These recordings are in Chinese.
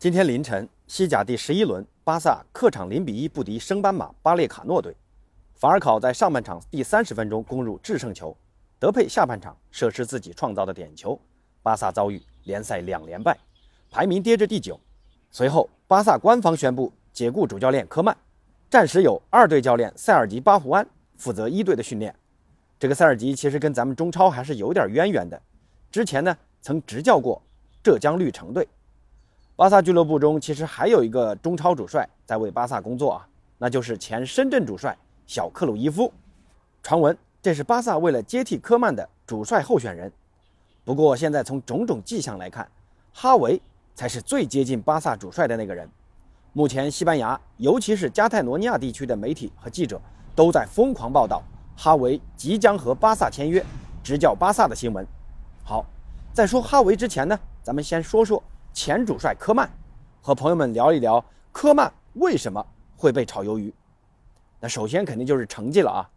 今天凌晨，西甲第十一轮，巴萨客场零比一不敌升班马巴列卡诺队。法尔考在上半场第三十分钟攻入制胜球，德佩下半场射失自己创造的点球，巴萨遭遇联赛两连败，排名跌至第九。随后，巴萨官方宣布解雇主教练科曼，暂时由二队教练塞尔吉巴胡安负责一队的训练。这个塞尔吉其实跟咱们中超还是有点渊源的，之前呢曾执教过浙江绿城队。巴萨俱乐部中其实还有一个中超主帅在为巴萨工作啊，那就是前深圳主帅小克鲁伊夫。传闻这是巴萨为了接替科曼的主帅候选人。不过现在从种种迹象来看，哈维才是最接近巴萨主帅的那个人。目前西班牙，尤其是加泰罗尼亚地区的媒体和记者都在疯狂报道哈维即将和巴萨签约，执教巴萨的新闻。好，在说哈维之前呢，咱们先说说。前主帅科曼，和朋友们聊一聊科曼为什么会被炒鱿鱼。那首先肯定就是成绩了啊，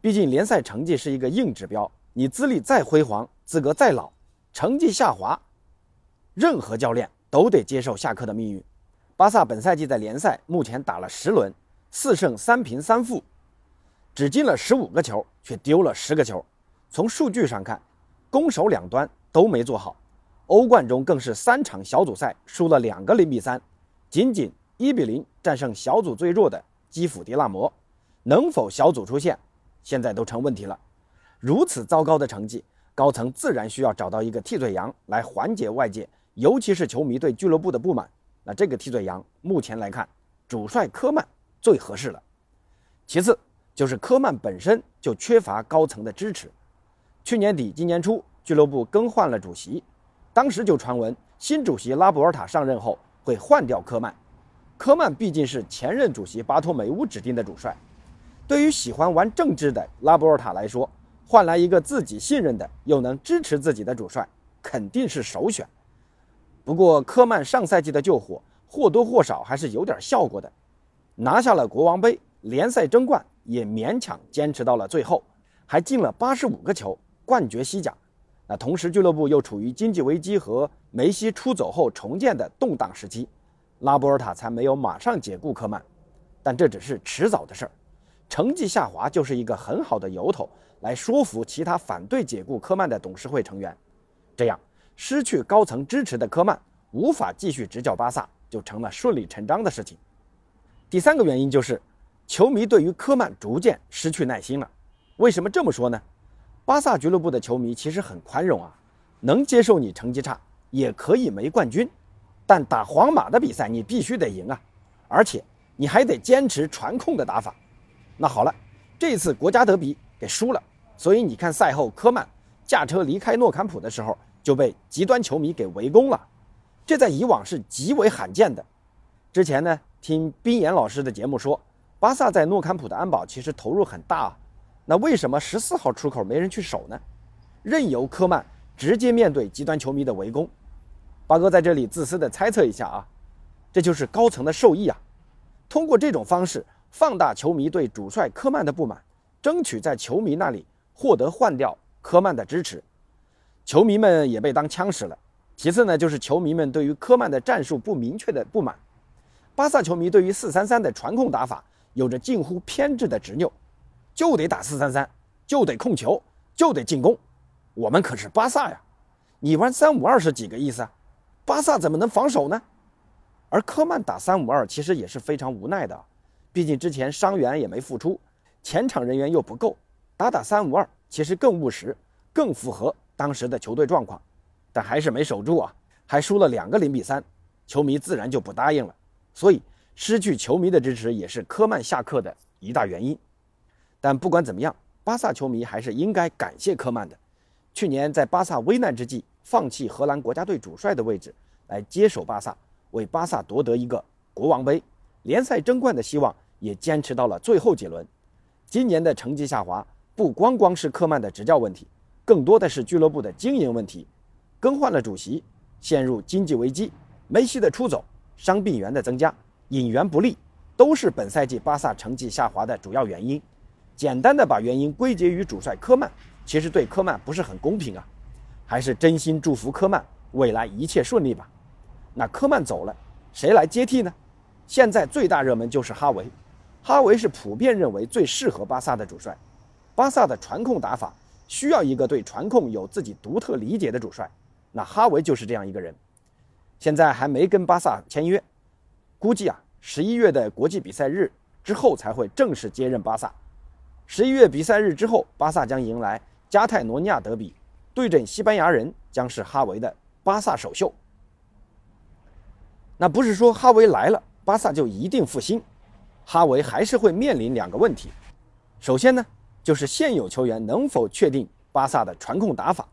毕竟联赛成绩是一个硬指标，你资历再辉煌，资格再老，成绩下滑，任何教练都得接受下课的命运。巴萨本赛季在联赛目前打了十轮，四胜三平三负，只进了十五个球，却丢了十个球。从数据上看，攻守两端都没做好。欧冠中更是三场小组赛输了两个零比三，仅仅一比零战胜小组最弱的基辅迪纳摩，能否小组出线，现在都成问题了。如此糟糕的成绩，高层自然需要找到一个替罪羊来缓解外界，尤其是球迷对俱乐部的不满。那这个替罪羊，目前来看，主帅科曼最合适了。其次就是科曼本身就缺乏高层的支持。去年底、今年初，俱乐部更换了主席。当时就传闻，新主席拉波尔塔上任后会换掉科曼。科曼毕竟是前任主席巴托梅乌指定的主帅，对于喜欢玩政治的拉波尔塔来说，换来一个自己信任的又能支持自己的主帅，肯定是首选。不过，科曼上赛季的救火或多或少还是有点效果的，拿下了国王杯、联赛争冠，也勉强坚持到了最后，还进了八十五个球，冠绝西甲。那同时，俱乐部又处于经济危机和梅西出走后重建的动荡时期，拉波尔塔才没有马上解雇科曼，但这只是迟早的事儿。成绩下滑就是一个很好的由头，来说服其他反对解雇科曼的董事会成员，这样失去高层支持的科曼无法继续执教巴萨，就成了顺理成章的事情。第三个原因就是，球迷对于科曼逐渐失去耐心了。为什么这么说呢？巴萨俱乐部的球迷其实很宽容啊，能接受你成绩差，也可以没冠军，但打皇马的比赛你必须得赢啊，而且你还得坚持传控的打法。那好了，这次国家德比给输了，所以你看赛后科曼驾车离开诺坎普的时候就被极端球迷给围攻了，这在以往是极为罕见的。之前呢，听冰岩老师的节目说，巴萨在诺坎普的安保其实投入很大。啊。那为什么十四号出口没人去守呢？任由科曼直接面对极端球迷的围攻。八哥在这里自私的猜测一下啊，这就是高层的授意啊，通过这种方式放大球迷对主帅科曼的不满，争取在球迷那里获得换掉科曼的支持。球迷们也被当枪使了。其次呢，就是球迷们对于科曼的战术不明确的不满。巴萨球迷对于四三三的传控打法有着近乎偏执的执拗。就得打四三三，就得控球，就得进攻。我们可是巴萨呀！你玩三五二是几个意思啊？巴萨怎么能防守呢？而科曼打三五二其实也是非常无奈的，毕竟之前伤员也没复出，前场人员又不够，打打三五二其实更务实，更符合当时的球队状况。但还是没守住啊，还输了两个零比三，球迷自然就不答应了。所以失去球迷的支持也是科曼下课的一大原因。但不管怎么样，巴萨球迷还是应该感谢科曼的。去年在巴萨危难之际，放弃荷兰国家队主帅的位置来接手巴萨，为巴萨夺得一个国王杯、联赛争冠的希望，也坚持到了最后几轮。今年的成绩下滑，不光光是科曼的执教问题，更多的是俱乐部的经营问题。更换了主席，陷入经济危机，梅西的出走，伤病员的增加，引援不利，都是本赛季巴萨成绩下滑的主要原因。简单的把原因归结于主帅科曼，其实对科曼不是很公平啊，还是真心祝福科曼未来一切顺利吧。那科曼走了，谁来接替呢？现在最大热门就是哈维，哈维是普遍认为最适合巴萨的主帅。巴萨的传控打法需要一个对传控有自己独特理解的主帅，那哈维就是这样一个人。现在还没跟巴萨签约，估计啊，十一月的国际比赛日之后才会正式接任巴萨。十一月比赛日之后，巴萨将迎来加泰罗尼亚德比，对阵西班牙人将是哈维的巴萨首秀。那不是说哈维来了，巴萨就一定复兴，哈维还是会面临两个问题。首先呢，就是现有球员能否确定巴萨的传控打法。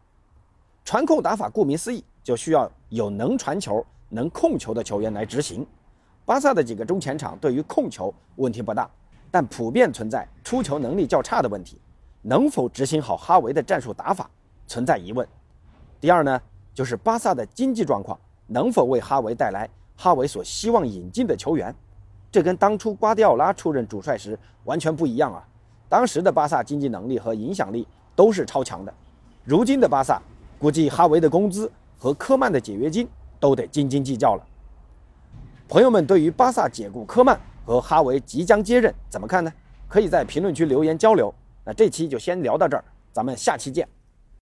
传控打法顾名思义，就需要有能传球、能控球的球员来执行。巴萨的几个中前场对于控球问题不大，但普遍存在出球能力较差的问题，能否执行好哈维的战术打法存在疑问。第二呢，就是巴萨的经济状况能否为哈维带来哈维所希望引进的球员，这跟当初瓜迪奥拉出任主帅时完全不一样啊！当时的巴萨经济能力和影响力都是超强的，如今的巴萨。估计哈维的工资和科曼的解约金都得斤斤计较了。朋友们，对于巴萨解雇科曼和哈维即将接任怎么看呢？可以在评论区留言交流。那这期就先聊到这儿，咱们下期见。